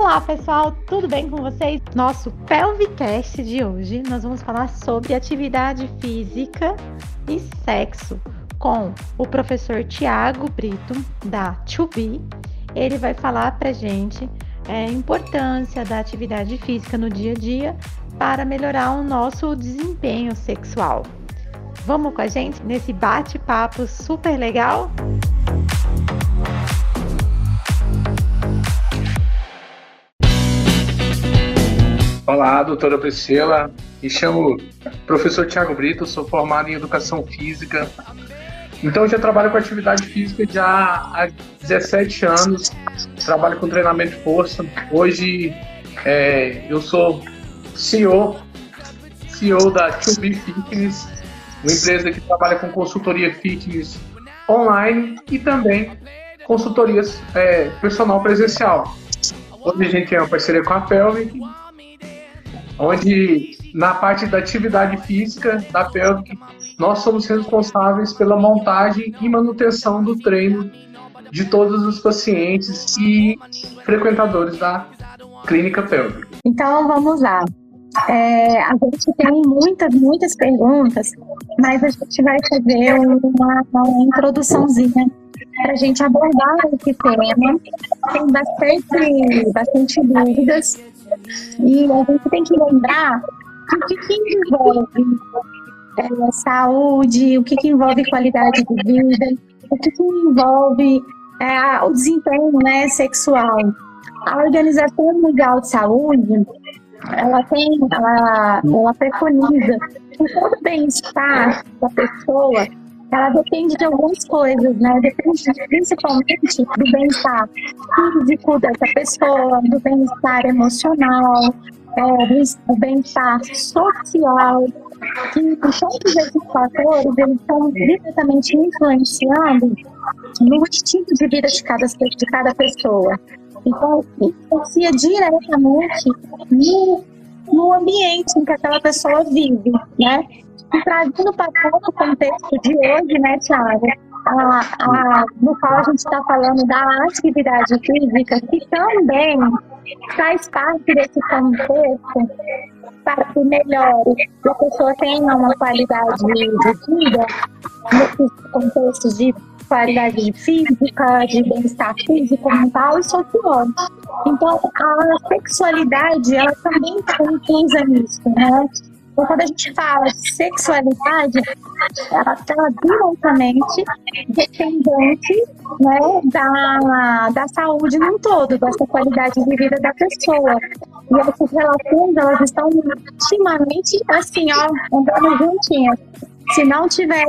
Olá pessoal, tudo bem com vocês? Nosso Pelvicast de hoje nós vamos falar sobre atividade física e sexo com o professor Tiago Brito da 2B. Ele vai falar pra gente é, a importância da atividade física no dia a dia para melhorar o nosso desempenho sexual. Vamos com a gente nesse bate-papo super legal? Olá, doutora Priscila. Me chamo professor Tiago Brito, sou formado em Educação Física. Então, já trabalho com atividade física já há 17 anos. Trabalho com treinamento de força. Hoje, é, eu sou CEO, CEO da 2B Fitness, uma empresa que trabalha com consultoria fitness online e também consultorias é, personal presencial. Hoje a gente tem uma parceria com a Pelvic onde na parte da atividade física da pelvic, nós somos responsáveis pela montagem e manutenção do treino de todos os pacientes e frequentadores da clínica pélvica. Então vamos lá. É, a gente tem muitas, muitas perguntas, mas a gente vai fazer uma, uma introduçãozinha para a gente abordar esse tema. Tem bastante, bastante dúvidas e a gente tem que lembrar o que, que envolve é, saúde, o que, que envolve qualidade de vida, o que, que envolve é, o desempenho né, sexual. A Organização Mundial de Saúde, ela tem, ela, ela preconiza que todo bem-estar da pessoa ela depende de algumas coisas, né? Depende principalmente do bem-estar físico dessa pessoa, do bem-estar emocional, é, do bem-estar social, que todos esses fatores eles estão diretamente influenciando no estilo de vida de cada, de cada pessoa. Então, influencia diretamente no, no ambiente em que aquela pessoa vive, né? Trazendo para o contexto de hoje, né, Thiago? A, a, no qual a gente está falando da atividade física, que também faz parte desse contexto para que melhore, que a pessoa tenha uma qualidade de vida, nesse contexto de qualidade física, de bem-estar físico, mental e social. Então, a sexualidade, ela também está inclusa nisso, né? Então, quando a gente fala de sexualidade, ela está diretamente dependente né, da, da saúde no todo, dessa qualidade de vida da pessoa. E essas relações, elas estão intimamente assim, ó, andando juntinhas. Se não tiver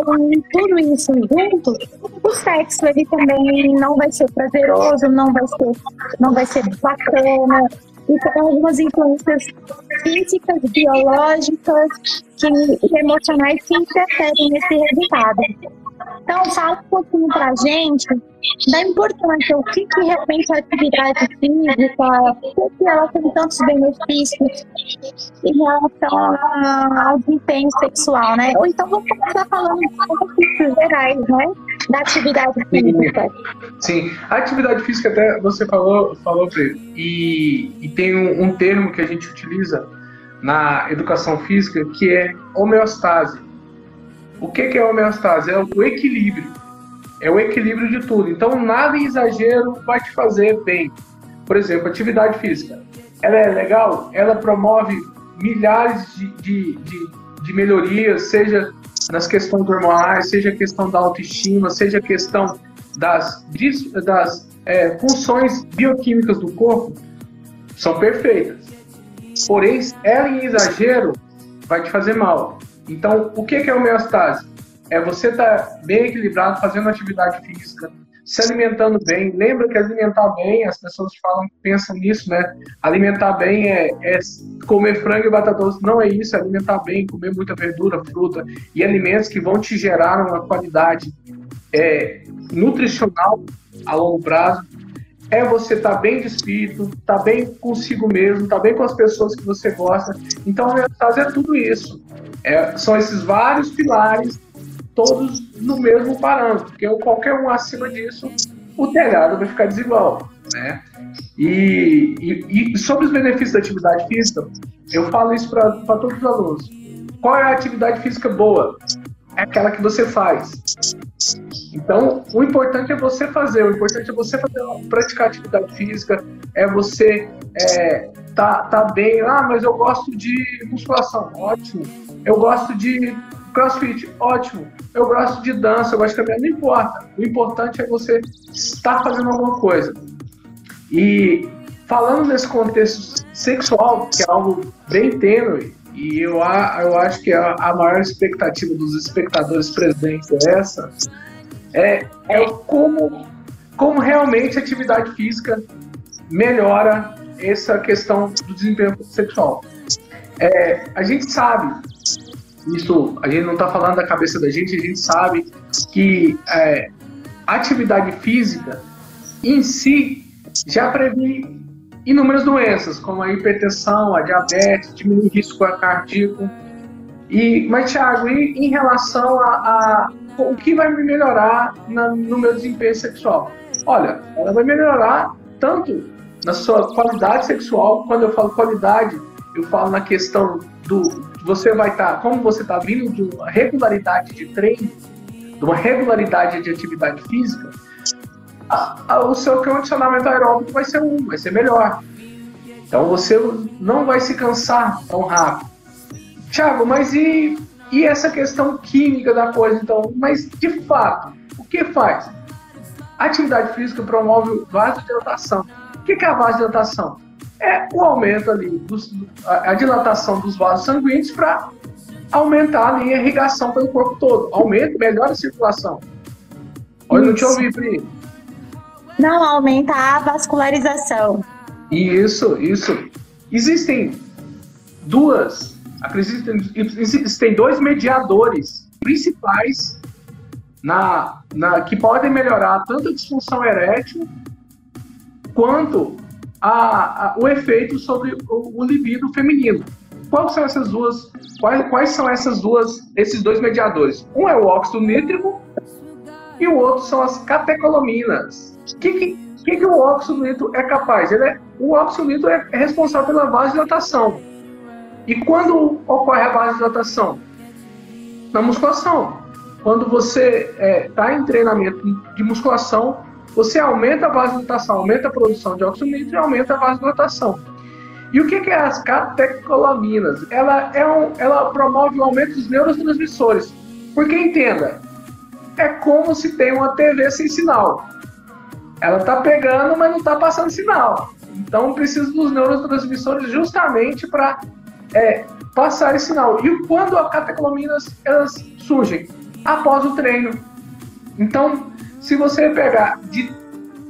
tudo isso junto, o sexo ele também não vai ser prazeroso, não vai ser, não vai ser bacana, e tem algumas influências físicas, biológicas que, e emocionais que interferem nesse resultado. Então, fala um pouquinho para a gente da importância, o que, que realmente a atividade física, por que ela tem tantos benefícios em relação ao desempenho sexual, né? Ou então vamos começar falando de benefícios gerais, né? Da atividade física. Sim, a atividade física até você falou, falou e, e tem um, um termo que a gente utiliza na educação física que é homeostase. O que, que é homeostase? É o equilíbrio. É o equilíbrio de tudo. Então, nada em exagero vai te fazer bem. Por exemplo, atividade física. Ela é legal? Ela promove milhares de, de, de, de melhorias, seja nas questões hormonais, seja a questão da autoestima, seja a questão das, das é, funções bioquímicas do corpo, são perfeitas. Porém, ela em exagero vai te fazer mal. Então, o que é homeostase? É você estar tá bem equilibrado, fazendo atividade física, se alimentando bem. Lembra que alimentar bem, as pessoas falam, pensam nisso, né? Alimentar bem é, é comer frango e batata doce. Não é isso, é alimentar bem, comer muita verdura, fruta e alimentos que vão te gerar uma qualidade é, nutricional a longo prazo. É você estar tá bem de espírito, estar tá bem consigo mesmo, estar tá bem com as pessoas que você gosta. Então, a homeostase é tudo isso. É, são esses vários pilares, todos no mesmo parâmetro, porque qualquer um acima disso, o telhado vai ficar desigual. né? E, e, e, sobre os benefícios da atividade física, eu falo isso para todos os alunos. Qual é a atividade física boa? É aquela que você faz. Então, o importante é você fazer, o importante é você fazer, praticar atividade física, é você é, tá, tá bem, ah, mas eu gosto de musculação, ótimo. Eu gosto de crossfit, ótimo. Eu gosto de dança, eu gosto de caminhar, não importa. O importante é você estar fazendo alguma coisa. E falando nesse contexto sexual, que é algo bem tênue, e eu, eu acho que a, a maior expectativa dos espectadores presentes é essa, é, é como, como realmente a atividade física melhora essa questão do desempenho sexual. É, a gente sabe, isso a gente não está falando da cabeça da gente, a gente sabe que é, atividade física em si já previne inúmeras doenças, como a hipertensão, a diabetes, diminui o risco cardíaco. E, mas, Thiago, e em relação a, a o que vai me melhorar na, no meu desempenho sexual? Olha, ela vai melhorar tanto na sua qualidade sexual, quando eu falo qualidade, eu falo na questão do você vai estar, tá, como você está vindo de uma regularidade de treino, de uma regularidade de atividade física, a, a, o seu condicionamento aeróbico vai ser um, vai ser melhor. Então você não vai se cansar tão rápido. Tiago, mas e, e essa questão química da coisa, então? Mas de fato, o que faz? A atividade física promove vasodilatação. O que é a vasodilatação? É o aumento ali, dos, a, a dilatação dos vasos sanguíneos para aumentar ali, a irrigação pelo corpo todo. Aumenta, melhora a circulação. Olha, não te ouvi, Pri. Não, aumenta a vascularização. Isso, isso. Existem duas, acreditem, existem dois mediadores principais na, na, que podem melhorar tanto a disfunção erétil quanto a, a, o efeito sobre o, o libido feminino. Quais são essas duas? Quais, quais são essas duas, esses dois mediadores? Um é o óxido nítrico e o outro são as catecolaminas. O que, que, que, que o óxido nítrico é capaz? Ele é, o óxido nítrico é, é responsável pela vasodilatação. E quando ocorre a vasodilatação? Na musculação. Quando você está é, tá em treinamento de musculação, você aumenta a vasodilatação, aumenta a produção de óxido nítrico e aumenta a vasodilatação. E o que, é as catecolaminas? Ela, é um, ela promove o aumento dos neurotransmissores. Porque entenda, é como se tem uma TV sem sinal. Ela está pegando, mas não está passando sinal. Então precisa dos neurotransmissores justamente para é, passar esse sinal. E quando as catecolaminas elas surgem? Após o treino. Então, se você pegar de,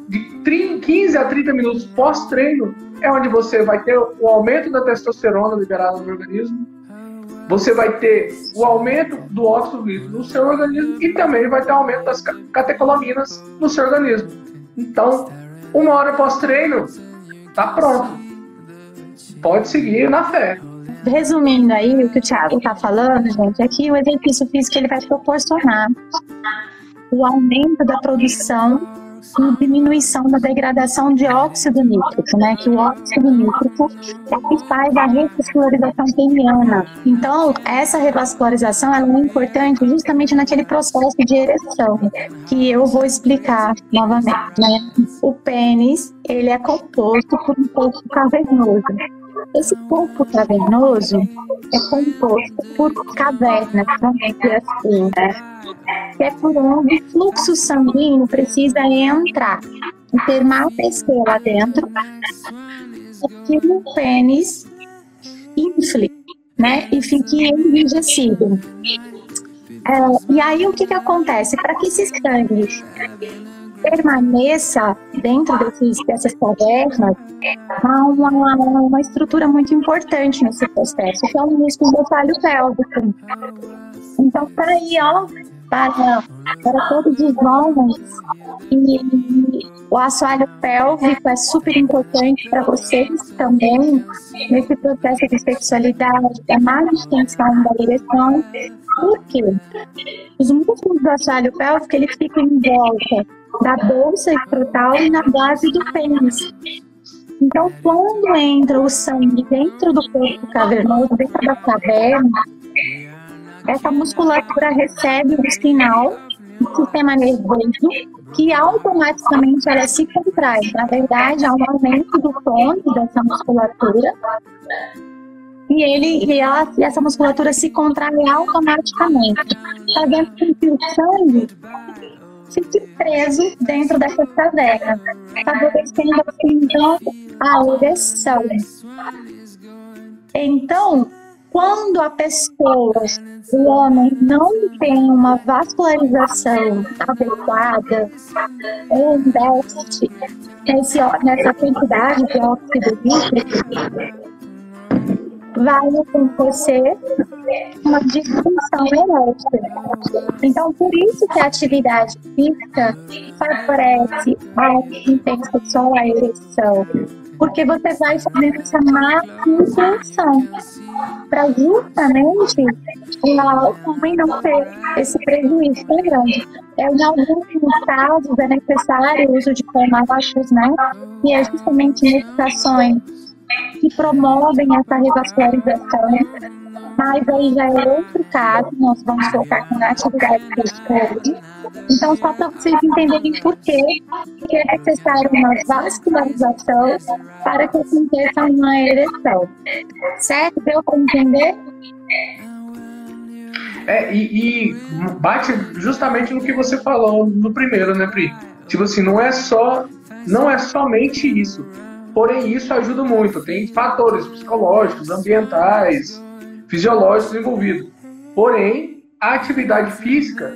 de 30, 15 a 30 minutos pós-treino, é onde você vai ter o aumento da testosterona liberada no organismo, você vai ter o aumento do óxido nítrico no seu organismo e também vai ter o aumento das catecolaminas no seu organismo. Então, uma hora pós-treino, tá pronto. Pode seguir na fé. Resumindo aí, o que o Thiago tá falando, gente, é que o exercício físico ele vai proporcionar o aumento da produção e diminuição da degradação de óxido nítrico, né? Que o óxido nítrico é que faz a revascularização peniana. Então, essa revascularização é importante justamente naquele processo de ereção, que eu vou explicar novamente, né? O pênis, ele é composto por um corpo cavernoso. Esse corpo cavernoso é composto por cavernas, vamos dizer assim, né? que é por onde o fluxo sanguíneo precisa entrar e permanecer lá dentro que o pênis infle, né, e fique enrijecido. É, e aí o que que acontece? Para que esse sangue permaneça dentro desses, dessas cavernas, há uma, uma estrutura muito importante nesse processo, que é o músculo do falho pélvico. Então, tá aí, ó, para, para todos os homens. E o assoalho pélvico é super importante para vocês também, nesse processo de sexualidade, da má extensão da ereção. Por quê? Os músculos do assoalho pélvico, ele fica em volta da bolsa escrotal e na base do pênis. Então, quando entra o sangue dentro do corpo cavernoso, dentro da caverna, essa musculatura recebe um sinal do sistema nervoso que automaticamente ela se contrai. Na verdade, há um aumento do tônus dessa musculatura e ele e, ela, e essa musculatura se contrai automaticamente, fazendo com que o sangue fique preso dentro dessa caverna, favorecendo assim então a ereção. Então, quando a pessoa, o homem, não tem uma vascularização adequada ou um déficit nessa quantidade de óxido nítrico, vai acontecer uma disfunção erétil. Então, por isso que a atividade física favorece a sexual, a ereção, porque você vai fazendo essa manutenção para justamente o homem não ter esse prejuízo tão grande. É, em alguns casos é necessário o uso de fármacos, né? E é justamente medicações que promovem essa revascularização, mas aí já é outro caso, nós vamos focar na atividade física Então, só para vocês entenderem por que é necessário uma vascularização para que aconteça uma ereção. Certo? Deu para entender? É, e, e, bate justamente no que você falou no primeiro, né, Pri? Tipo assim, não é só, não é somente isso. Porém, isso ajuda muito. Tem fatores psicológicos, ambientais, fisiológicos envolvidos. Porém, a atividade física,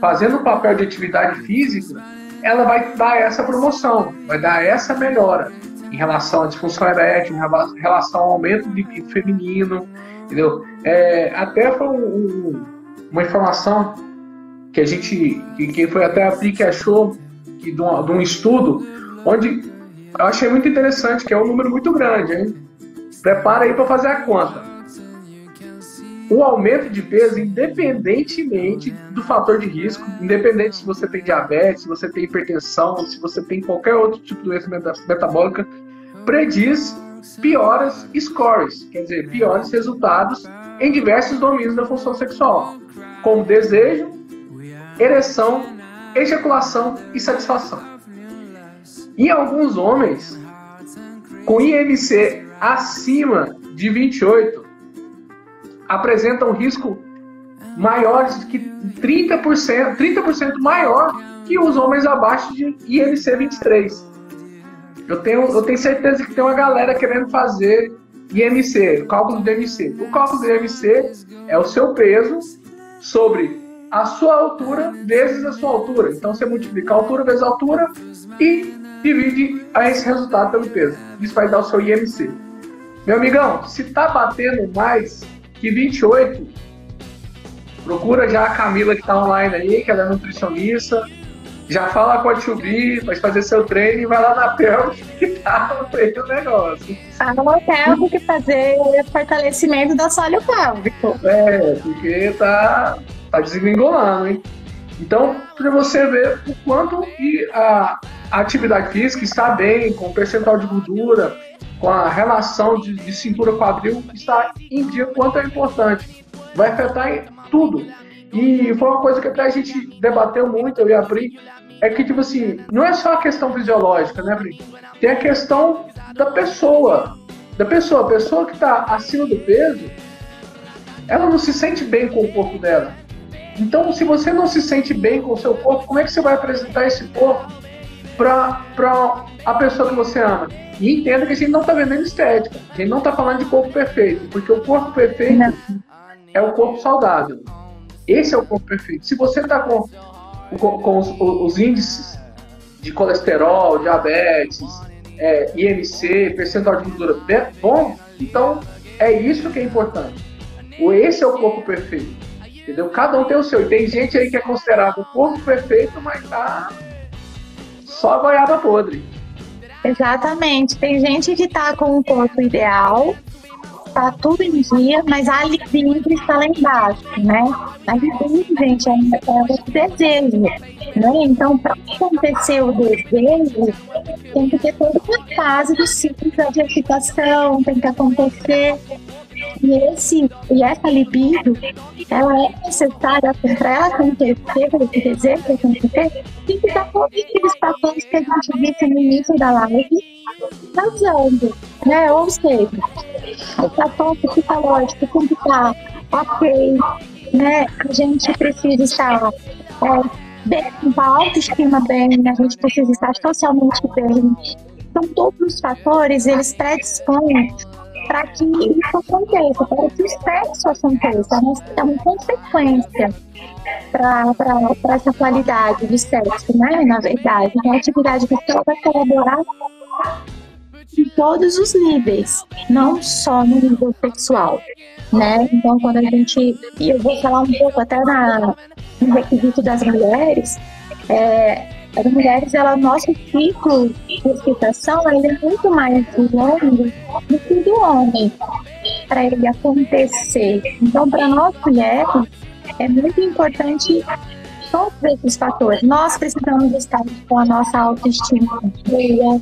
fazendo o papel de atividade física, ela vai dar essa promoção, vai dar essa melhora em relação à disfunção erétil, em relação ao aumento de libido feminino, entendeu? É, até foi um, um, uma informação que a gente, que, que foi até a que achou que de de um estudo, onde eu achei muito interessante, que é um número muito grande, hein? Prepara aí para fazer a conta. O aumento de peso, independentemente do fator de risco, independente se você tem diabetes, se você tem hipertensão, se você tem qualquer outro tipo de doença metabólica, prediz piores scores, quer dizer, piores resultados em diversos domínios da função sexual, como desejo, ereção, ejaculação e satisfação. E alguns homens com IMC acima de 28 apresentam risco maiores que 30%, 30% maior que os homens abaixo de IMC 23. Eu tenho, eu tenho certeza que tem uma galera querendo fazer IMC, cálculo do IMC. O cálculo do IMC é o seu peso sobre a sua altura vezes a sua altura. Então você multiplica a altura vezes a altura e divide esse resultado pelo peso. Isso vai dar o seu IMC. Meu amigão, se tá batendo mais que 28, procura já a Camila que tá online aí, que ela é nutricionista. Já fala com a Tchubi, vai fazer seu treino e vai lá na Pelve que tá meio do negócio. Fala na Pelve que fazer fortalecimento do sólio pélvico. É, porque tá, tá desengolando, hein? Então, para você ver o quanto que a, a atividade física está bem, com o percentual de gordura, com a relação de, de cintura quadril, está em dia quanto é importante. Vai afetar em tudo. E foi uma coisa que até a gente debateu muito, eu e a Pri, é que, tipo assim, não é só a questão fisiológica, né, Pri? Tem a questão da pessoa. Da pessoa. A pessoa que está acima do peso, ela não se sente bem com o corpo dela. Então, se você não se sente bem com o seu corpo, como é que você vai apresentar esse corpo para a pessoa que você ama. E entenda que a gente não está vendendo estética, a gente não está falando de corpo perfeito, porque o corpo perfeito não. é o corpo saudável. Esse é o corpo perfeito. Se você está com, com, com os, os, índices de colesterol, diabetes, é, IMC, percentual de gordura bom, então é isso que é importante. Esse é o corpo perfeito. Entendeu? Cada um tem o seu. E tem gente aí que é considerado o corpo perfeito, mas tá só goiaba podre. Exatamente. Tem gente que tá com o corpo ideal, tá tudo em dia, mas a libido está lá embaixo, né? A libido, gente, é, é o desejo. Né? Então, para acontecer o desejo, tem que ter toda uma fase do ciclo de excitação, tem que acontecer. E, esse, e essa libido, ela é necessária para ela acontecer, para esse desejo acontecer, tem que estar todos aqueles fatores que a gente disse no início da live, causando, né? Ou seja, o fator psicológico tem que estar ok, né? A gente precisa estar é, bem, com a autoestima bem, a gente precisa estar socialmente bem. Então, todos os fatores, eles predispõem para que isso aconteça, para que o sexo aconteça. É uma consequência para essa qualidade do sexo, né? Na verdade, então, a atividade sexual vai colaborar em todos os níveis, não só no nível sexual, né? Então, quando a gente, e eu vou falar um pouco até na, no requisito das mulheres, é, as mulheres, ela, nosso ciclo de excitação ele é muito mais longo do que do homem para ele acontecer. Então, para nós mulheres, é muito importante todos esses fatores. Nós precisamos estar com a nossa autoestima boa,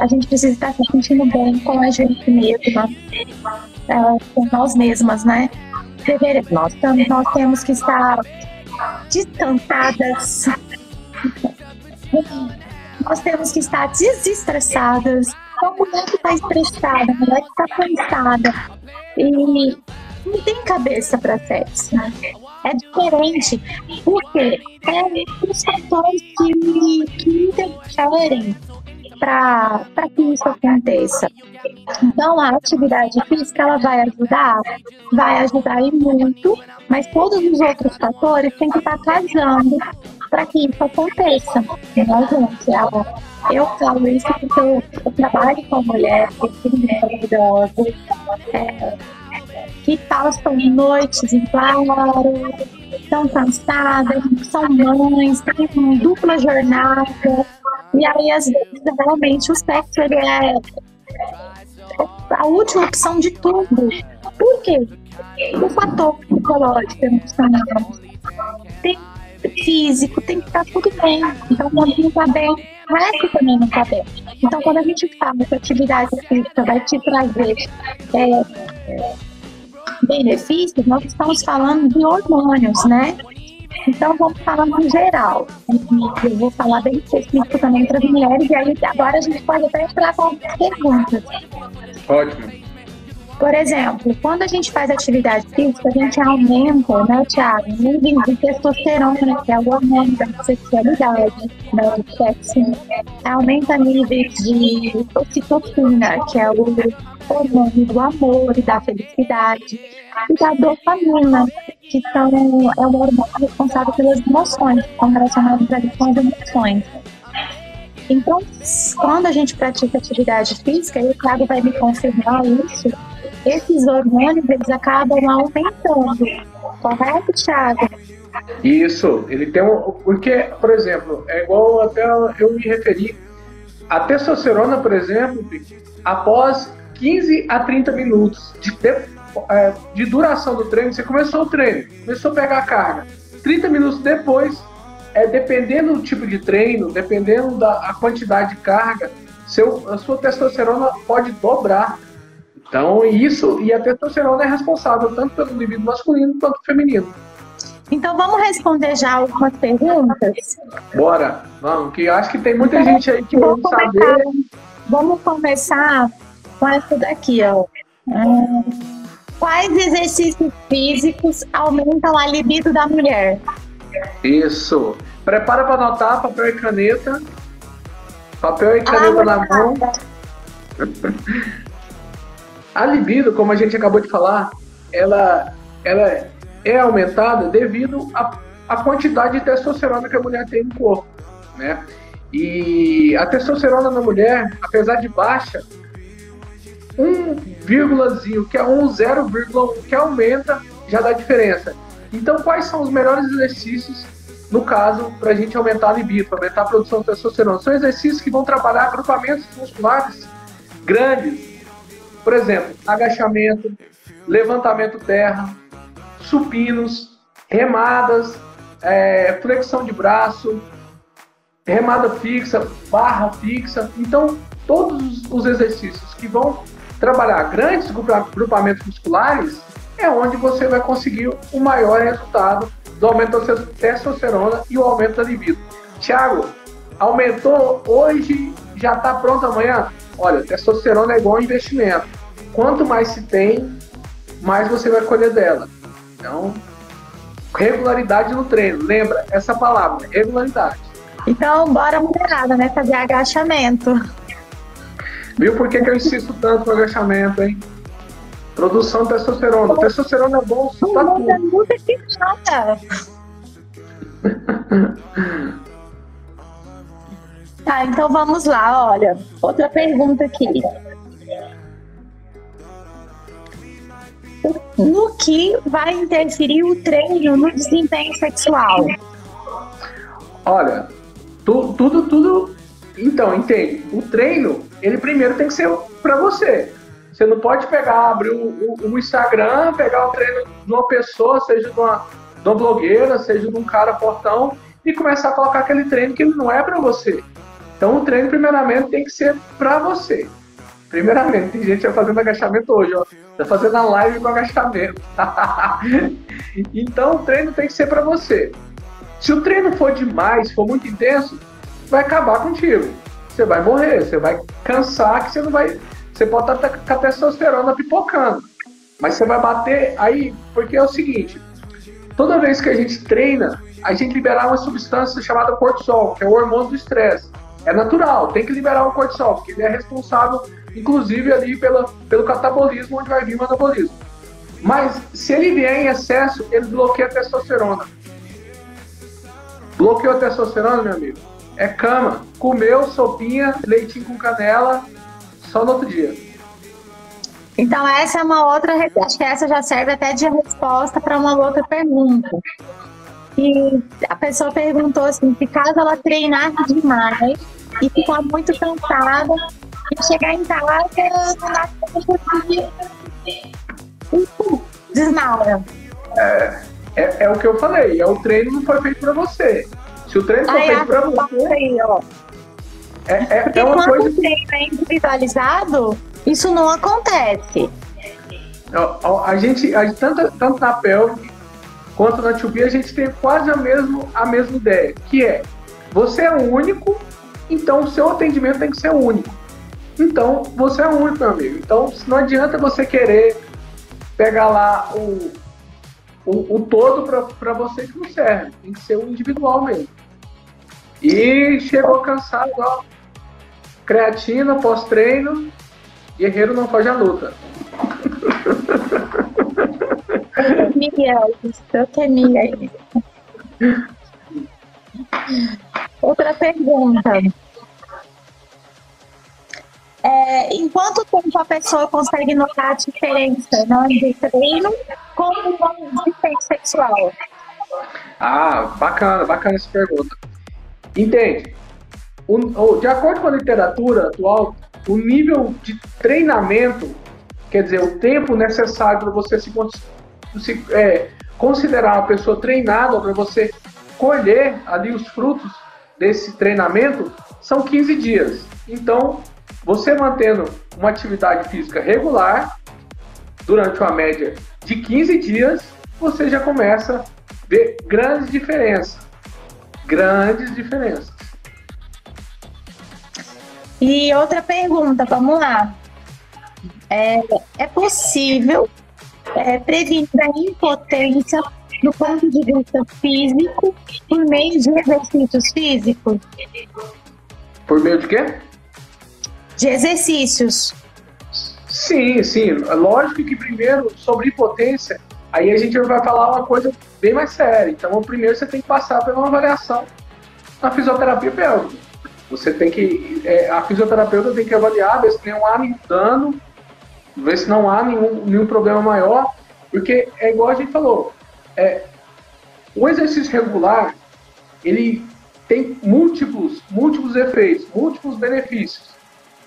a gente precisa estar se sentindo bem com a gente mesma, é, com nós mesmas, né? Nós, nós temos que estar descansadas. Nós temos que estar desestressadas. A mulher que está estressada, a mulher que está cansada. E não tem cabeça para sexo. Né? É diferente. Porque é os fatores que, que interferem para que isso aconteça. Então, a atividade física ela vai ajudar, vai ajudar e muito, mas todos os outros fatores têm que estar casando para que isso aconteça. Né, gente? Eu falo isso porque eu, eu trabalho com mulheres maravilhosas, é, que passam noites em claro, estão cansadas, são mães, têm uma dupla jornada, e aí, às vezes, realmente o sexo ele é a última opção de tudo. Por quê? O fator psicológico, emocional, tem físico, tem que estar tudo bem. Então, quando não está bem, o resto também não está bem. Então, quando a gente fala que a atividade física vai te trazer é, benefícios, nós estamos falando de hormônios, né? Então, vamos falar no geral. Eu vou falar bem específico também para as mulheres, e aí agora a gente pode até entrar com algumas perguntas. Ótimo. Por exemplo, quando a gente faz atividade física, a gente aumenta, né, Thiago, nível de testosterona, que é o hormônio da sexualidade, né, do sexo. Aumenta níveis de ocitocina, que é o hormônio do amor e da felicidade, e da dopamina, que são, é o hormônio responsável pelas emoções, que são relacionados com as emoções. Então, quando a gente pratica atividade física, e o Thiago vai me confirmar isso, esses hormônios eles acabam aumentando. Correto, Thiago? Isso, ele tem um. Porque, por exemplo, é igual até eu me referi. A testosterona, por exemplo, após 15 a 30 minutos de, é, de duração do treino, você começou o treino, começou a pegar a carga. 30 minutos depois, é, dependendo do tipo de treino, dependendo da quantidade de carga, seu, a sua testosterona pode dobrar. Então, isso, e a testosterona é responsável tanto pelo indivíduo masculino quanto feminino. Então, vamos responder já algumas perguntas? Bora, vamos, que acho que tem muita gente aí que vamos saber. Vamos começar com essa daqui, ó. Hum, quais exercícios físicos aumentam a libido da mulher? Isso. Prepara para anotar papel e caneta. Papel e caneta ah, na mão. A libido, como a gente acabou de falar, ela, ela é aumentada devido à, à quantidade de testosterona que a mulher tem no corpo, né? E a testosterona na mulher, apesar de baixa, um vírgulazinho, que é um zero vírgula que aumenta, já dá diferença. Então, quais são os melhores exercícios, no caso, para a gente aumentar a libido, aumentar a produção de testosterona? São exercícios que vão trabalhar agrupamentos musculares grandes. Por exemplo, agachamento, levantamento terra, supinos, remadas, é, flexão de braço, remada fixa, barra fixa. Então, todos os exercícios que vão trabalhar grandes grupamentos musculares é onde você vai conseguir o maior resultado do aumento da testosterona e o aumento da libido. Tiago, aumentou hoje, já está pronto amanhã? Olha, testosterona é igual investimento. Quanto mais se tem, mais você vai colher dela. Então, regularidade no treino. Lembra essa palavra, regularidade. Então, bora mulherada, né? Fazer agachamento. Viu por que, que eu insisto tanto no agachamento, hein? Produção de testosterona. Testosterona é bom só pra tudo. Tá, então vamos lá, olha. Outra pergunta aqui. No que vai interferir o treino no desempenho sexual? Olha, tu, tudo, tudo. Então, entende? O treino, ele primeiro tem que ser para você. Você não pode pegar, abrir o, Instagram, pegar o treino de uma pessoa, seja de uma, de uma blogueira, seja de um cara portão, e começar a colocar aquele treino que não é para você. Então o treino, primeiramente, tem que ser para você. Primeiramente, tem gente já fazendo agachamento hoje, ó. Tá fazendo a live com agachamento. então o treino tem que ser para você. Se o treino for demais, for muito intenso, vai acabar contigo. Você vai morrer, você vai cansar, que você não vai. Você pode estar com a testosterona pipocando. Mas você vai bater aí, porque é o seguinte: toda vez que a gente treina, a gente libera uma substância chamada cortisol, que é o hormônio do estresse. É natural, tem que liberar o cortisol, porque ele é responsável, inclusive, ali pela, pelo catabolismo, onde vai vir o anabolismo. Mas se ele vier em excesso, ele bloqueia a testosterona. Bloqueou a testosterona, meu amigo? É cama. Comeu sopinha, leitinho com canela, só no outro dia. Então essa é uma outra, acho que essa já serve até de resposta para uma outra pergunta. E a pessoa perguntou assim, se caso ela treinar demais e ficar muito cansada e chegar em casa não desmaia. É, é, é, o que eu falei, é o treino não foi feito para você. Se o treino foi feito para você. Aí, ó. É, é, Porque é uma quando coisa... o treino é individualizado, isso não acontece. A gente, a gente tanto, tanto na pelve quanto na 2 a gente tem quase a, mesmo, a mesma ideia, que é você é único, então o seu atendimento tem que ser único. Então, você é único, meu amigo. Então, não adianta você querer pegar lá o, o, o todo para você que não serve. Tem que ser o individual mesmo. E chegou cansado, ó. Creatina, pós-treino, guerreiro não foge à luta. Miguel, isso. Outra pergunta. É, em quanto tempo a pessoa consegue notar a diferença né, de treino com o desempenho sexual? Ah, bacana, bacana essa pergunta. Entende? O, de acordo com a literatura atual, o nível de treinamento, quer dizer, o tempo necessário para você se se é, considerar uma pessoa treinada para você colher ali os frutos desse treinamento são 15 dias. Então, você mantendo uma atividade física regular durante uma média de 15 dias, você já começa a ver grandes diferenças. Grandes diferenças. E outra pergunta, vamos lá. É, é possível é, prevenir a impotência do ponto de vista físico por meio de exercícios físicos? Por meio de quê? De exercícios. Sim, sim. Lógico que primeiro, sobre impotência, aí a gente vai falar uma coisa bem mais séria. Então, primeiro você tem que passar por uma avaliação na fisioterapia pélvica. Você tem que. É, a fisioterapeuta tem que avaliar, ver se não há nenhum dano ver se não há nenhum, nenhum problema maior, porque é igual a gente falou, é, o exercício regular, ele tem múltiplos, múltiplos efeitos, múltiplos benefícios,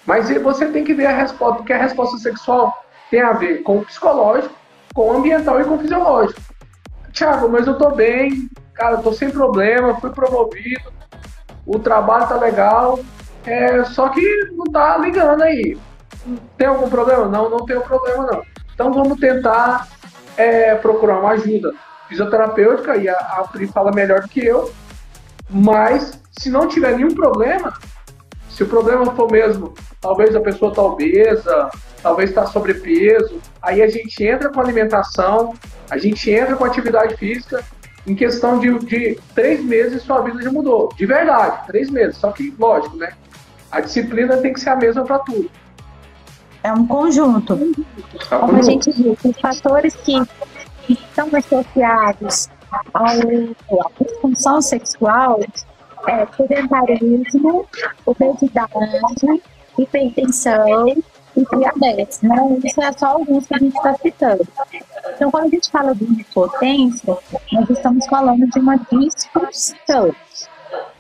mas você tem que ver a resposta, porque a resposta sexual tem a ver com o psicológico, com o ambiental e com o fisiológico. Tiago, mas eu tô bem, cara, eu tô sem problema, fui promovido, o trabalho tá legal, é, só que não tá ligando aí. Tem algum problema? Não, não tem problema não. Então vamos tentar é, procurar uma ajuda fisioterapêutica, e a, a Pri fala melhor do que eu, mas se não tiver nenhum problema, se o problema for mesmo, talvez a pessoa está obesa, talvez está sobrepeso, aí a gente entra com alimentação, a gente entra com atividade física, em questão de, de três meses sua vida já mudou. De verdade, três meses. Só que, lógico, né? A disciplina tem que ser a mesma para tudo. É um conjunto. É Como a gente disse, os fatores que estão associados à disfunção sexual é sedentarismo, obesidade, hipertensão e diabetes, né? Isso é só alguns que a gente está citando. Então, quando a gente fala de impotência, nós estamos falando de uma disfunção.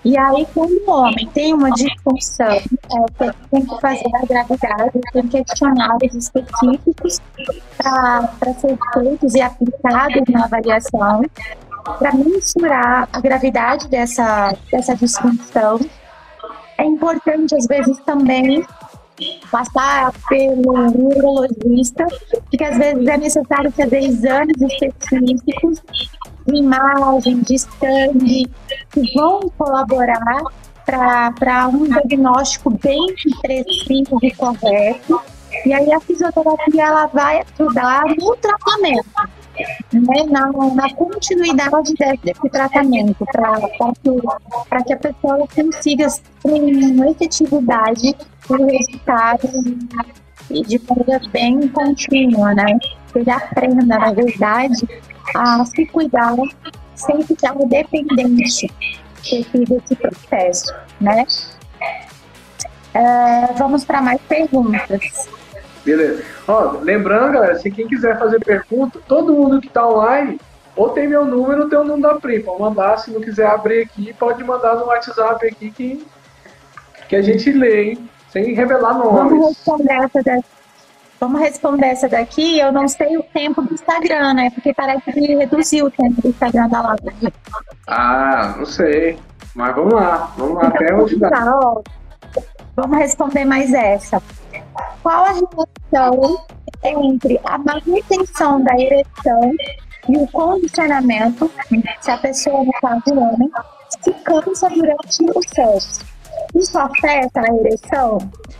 E aí, quando o homem tem uma disfunção, é, tem que fazer a gravidade, tem questionários específicos para ser feitos e aplicados na avaliação, para mensurar a gravidade dessa, dessa disfunção. É importante, às vezes, também passar pelo neurologista, porque às vezes é necessário fazer exames específicos, imagem de sangue, que vão colaborar para um diagnóstico bem preciso e correto. E aí a fisioterapia ela vai ajudar no tratamento, né, na, na continuidade desse tratamento, para que, que a pessoa consiga com efetividade o resultado de maneira bem contínua, né? Que ele aprenda, na verdade, a se cuidar sem ficar dependente desse, desse processo, né? É, vamos para mais perguntas. Beleza. Ó, lembrando, galera, se quem quiser fazer pergunta, todo mundo que está online, ou tem meu número ou tem o número da Pri. Pode mandar, se não quiser abrir aqui, pode mandar no WhatsApp aqui que, que a gente lê, hein? Sem revelar nomes. Vamos responder essa daqui. Vamos responder essa daqui. Eu não sei o tempo do Instagram, né? Porque parece que reduziu o tempo do Instagram da live. Ah, não sei. Mas vamos lá. Vamos lá então, até onde dá. Tá, ó, vamos responder mais essa. Qual a relação entre a manutenção da ereção e o condicionamento, se a pessoa, no caso do homem, se cansa durante o sexo? Isso afeta a ereção?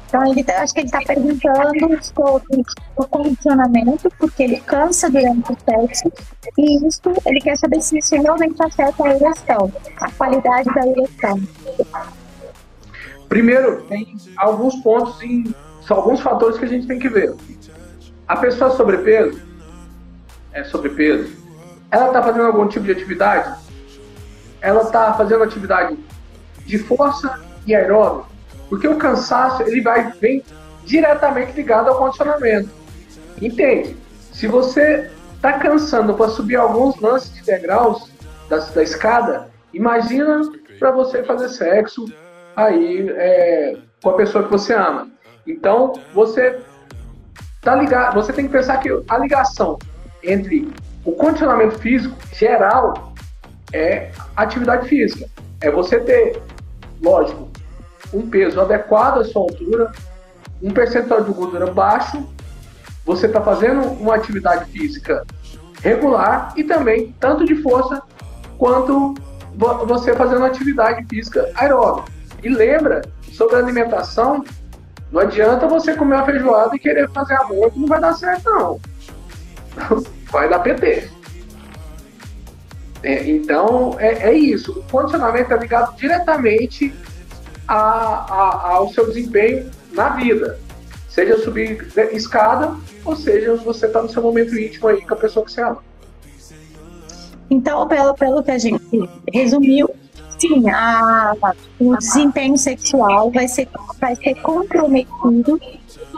Então, ele, tá, acho que ele está perguntando sobre o condicionamento, porque ele cansa durante o sexo, e isso ele quer saber se isso realmente afeta a ereção, a qualidade da ereção. Primeiro, tem alguns pontos, em, são alguns fatores que a gente tem que ver. A pessoa sobrepeso, é sobrepeso, ela está fazendo algum tipo de atividade? Ela está fazendo atividade de força e aeróbico? Porque o cansaço ele vai vem diretamente ligado ao condicionamento. Entende? Se você está cansando para subir alguns lances de degraus da, da escada, imagina para você fazer sexo aí é, com a pessoa que você ama. Então você tá ligado, você tem que pensar que a ligação entre o condicionamento físico geral é atividade física. É você ter, lógico, um peso adequado à sua altura, um percentual de gordura baixo, você está fazendo uma atividade física regular e também tanto de força quanto você fazendo atividade física aeróbica. E lembra, sobre a alimentação, não adianta você comer uma feijoada e querer fazer amor que não vai dar certo, não. Vai dar PT. É, então, é, é, isso. O condicionamento é ligado diretamente a, a, ao seu desempenho na vida. Seja subir escada, ou seja, você está no seu momento íntimo aí com a pessoa que você ama. Então, pelo, pelo que a gente resumiu, sim, a, o desempenho sexual vai ser, vai ser comprometido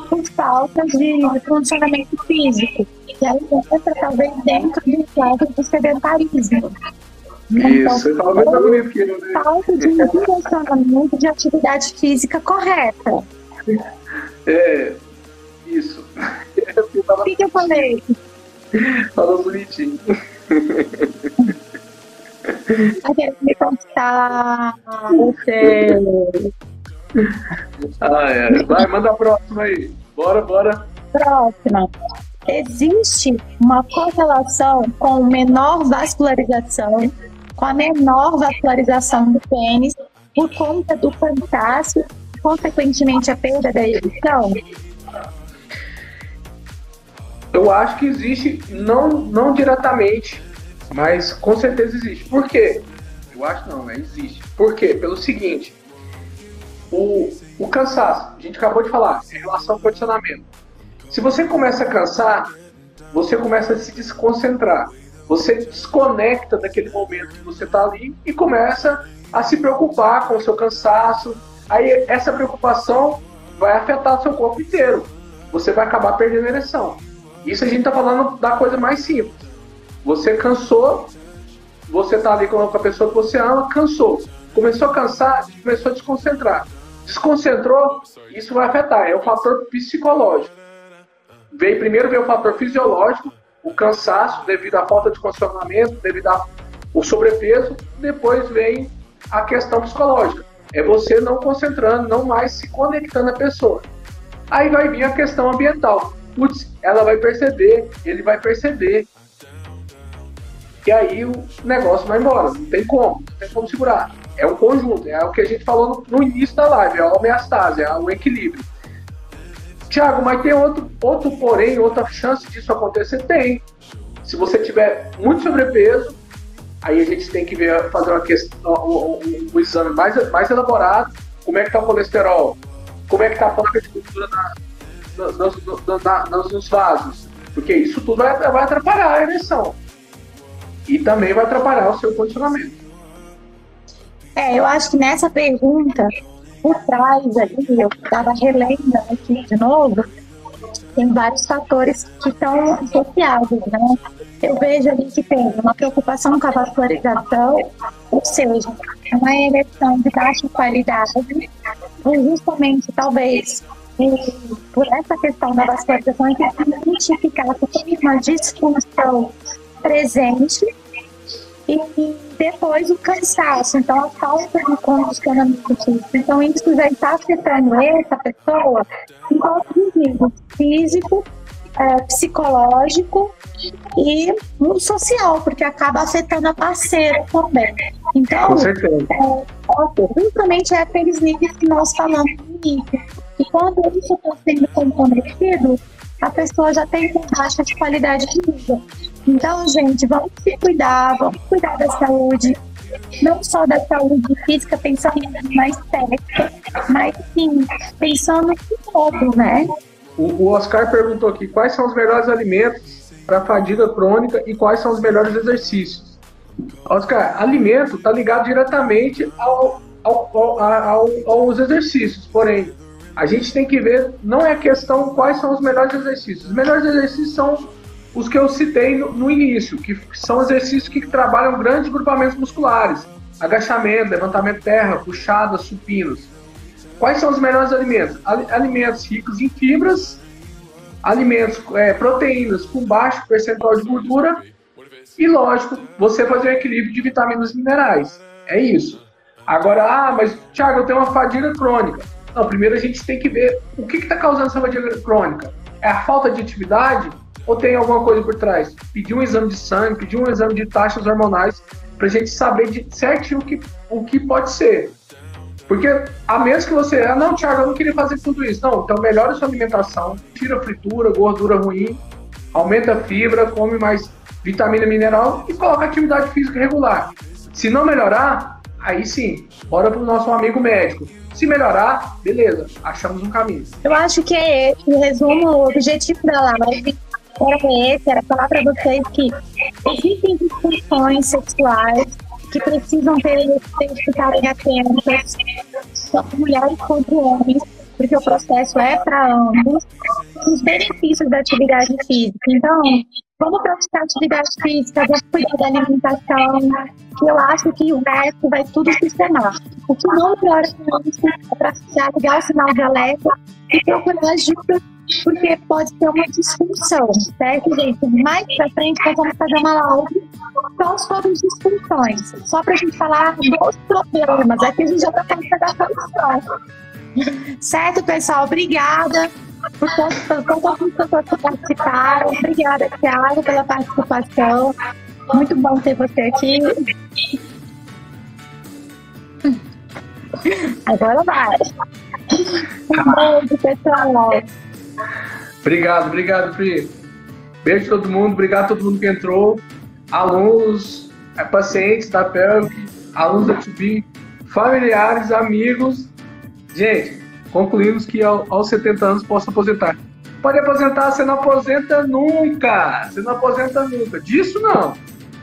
por falta de, funcionamento físico. E aí entra talvez dentro do quadro do sedentarismo. Isso, então, talvez é bonito que? Falta de direcionamento de atividade física correta. É, isso. O que, que eu falei? Falou bonitinho. querendo me conquistar. Ah, é. Vai, manda a próxima aí. Bora, bora. Próxima. Existe uma correlação com menor vascularização, com a menor vascularização do pênis, por conta do cansaço, consequentemente a perda da ereção? Eu acho que existe, não, não diretamente, mas com certeza existe. Por quê? Eu acho não, né? Existe. Por quê? Pelo seguinte, o, o cansaço, a gente acabou de falar, em relação ao condicionamento. Se você começa a cansar, você começa a se desconcentrar. Você desconecta daquele momento que você está ali e começa a se preocupar com o seu cansaço. Aí essa preocupação vai afetar o seu corpo inteiro. Você vai acabar perdendo a ereção. Isso a gente está falando da coisa mais simples. Você cansou, você está ali com a pessoa que você ama, cansou. Começou a cansar, começou a desconcentrar. Desconcentrou, isso vai afetar. É o fator psicológico. Veio, primeiro veio o fator fisiológico, o cansaço devido à falta de condicionamento, devido ao sobrepeso. Depois vem a questão psicológica. É você não concentrando, não mais se conectando à pessoa. Aí vai vir a questão ambiental. Putz, ela vai perceber, ele vai perceber. E aí o negócio vai embora. Não tem como, não tem como segurar. É um conjunto, é o que a gente falou no, início da live, é a homeostase, é o equilíbrio. Tiago, mas tem outro, outro porém, outra chance disso acontecer? Tem. Se você tiver muito sobrepeso, aí a gente tem que ver, fazer uma questão, um, um, um exame mais, mais elaborado, como é que está o colesterol, como é que está a placa de gordura na, nos, na, nos vasos, porque isso tudo vai, vai atrapalhar a ereção e também vai atrapalhar o seu condicionamento. É, eu acho que nessa pergunta, por trás ali, eu estava relendo aqui de novo, tem vários fatores que estão associados, né? Eu vejo ali que tem uma preocupação com a vascularização, ou seja, uma ereção de baixa qualidade, ou justamente, talvez, por essa questão da vascularização, gente tem que identificar que tem uma disfunção presente e depois o cansaço, então a falta de condicionamento físico. Então isso já está afetando essa pessoa em todos os níveis, físico, é, psicológico e social, porque acaba afetando a parceira também. Então, Com certeza. É, justamente é aqueles níveis que nós falamos no início. E quando isso está sendo comprometido, a pessoa já tem baixa de qualidade de vida. Então, gente, vamos se cuidar, vamos cuidar da saúde, não só da saúde física, pensando mais técnica, mas sim, pensando em todo, né? O, o Oscar perguntou aqui quais são os melhores alimentos para fadiga crônica e quais são os melhores exercícios. Oscar, alimento está ligado diretamente ao, ao, ao, aos exercícios, porém, a gente tem que ver, não é questão quais são os melhores exercícios. Os melhores exercícios são os que eu citei no, no início, que são exercícios que trabalham grandes grupamentos musculares, agachamento, levantamento terra, puxadas, supinos. Quais são os melhores alimentos? Alimentos ricos em fibras, alimentos, é, proteínas com baixo percentual de gordura e, lógico, você fazer um equilíbrio de vitaminas e minerais. É isso. Agora, ah, mas Thiago, eu tenho uma fadiga crônica. Não, primeiro a gente tem que ver o que está causando essa fadiga crônica. É a falta de atividade ou tem alguma coisa por trás? Pedir um exame de sangue, pedir um exame de taxas hormonais para a gente saber de certinho o que, o que pode ser. Porque a menos que você, ah, não, Thiago, eu não queria fazer tudo isso. Não, então melhora sua alimentação, tira fritura, gordura ruim, aumenta a fibra, come mais vitamina mineral e coloca atividade física regular. Se não melhorar, aí sim, bora pro nosso amigo médico. Se melhorar, beleza, achamos um caminho. Eu acho que é esse o resumo, o objetivo da live era esse, era falar para vocês que existem disfunções sexuais que precisam ter ficarem atentas, tanto mulheres quanto homens, porque o processo é para ambos, os benefícios da atividade física. Então, vamos praticar atividade física, vamos cuidar da alimentação, eu acho que o resto vai tudo sistemar. O que não piora é para ligar o sinal de alerta e procurar ajuda porque pode ter uma disfunção, certo, gente? Mais pra frente nós vamos fazer uma live são sobre discussões, só para a gente falar dos problemas. Aqui a gente já está falando da solução. Certo, pessoal? Obrigada por todas as pessoas que participaram. Obrigada, Thiago, pela participação. Muito bom ter você aqui. Agora vai. Um beijo, pessoal. Obrigado, obrigado, Pri. Beijo a todo mundo, obrigado a todo mundo que entrou. Alunos, é, pacientes da PELV, alunos da TUBI, familiares, amigos. Gente, concluímos que aos 70 anos posso aposentar. Pode aposentar, você não aposenta nunca. Você não aposenta nunca. Disso não.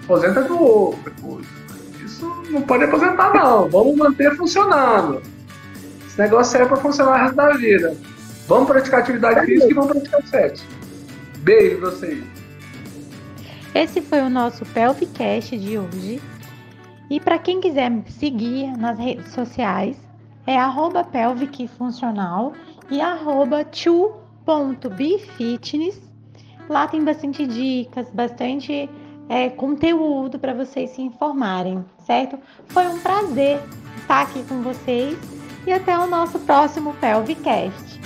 Aposenta do outro Isso não pode aposentar, não. Vamos manter funcionando. Esse negócio é para funcionar o resto da vida. Vamos praticar atividade física e vamos praticar sexo. Beijo vocês. Esse foi o nosso Pelvicast de hoje. E para quem quiser me seguir nas redes sociais, é arroba pelvicfuncional e arroba chu.bfitness. Lá tem bastante dicas, bastante é, conteúdo para vocês se informarem, certo? Foi um prazer estar aqui com vocês e até o nosso próximo Pelvicast.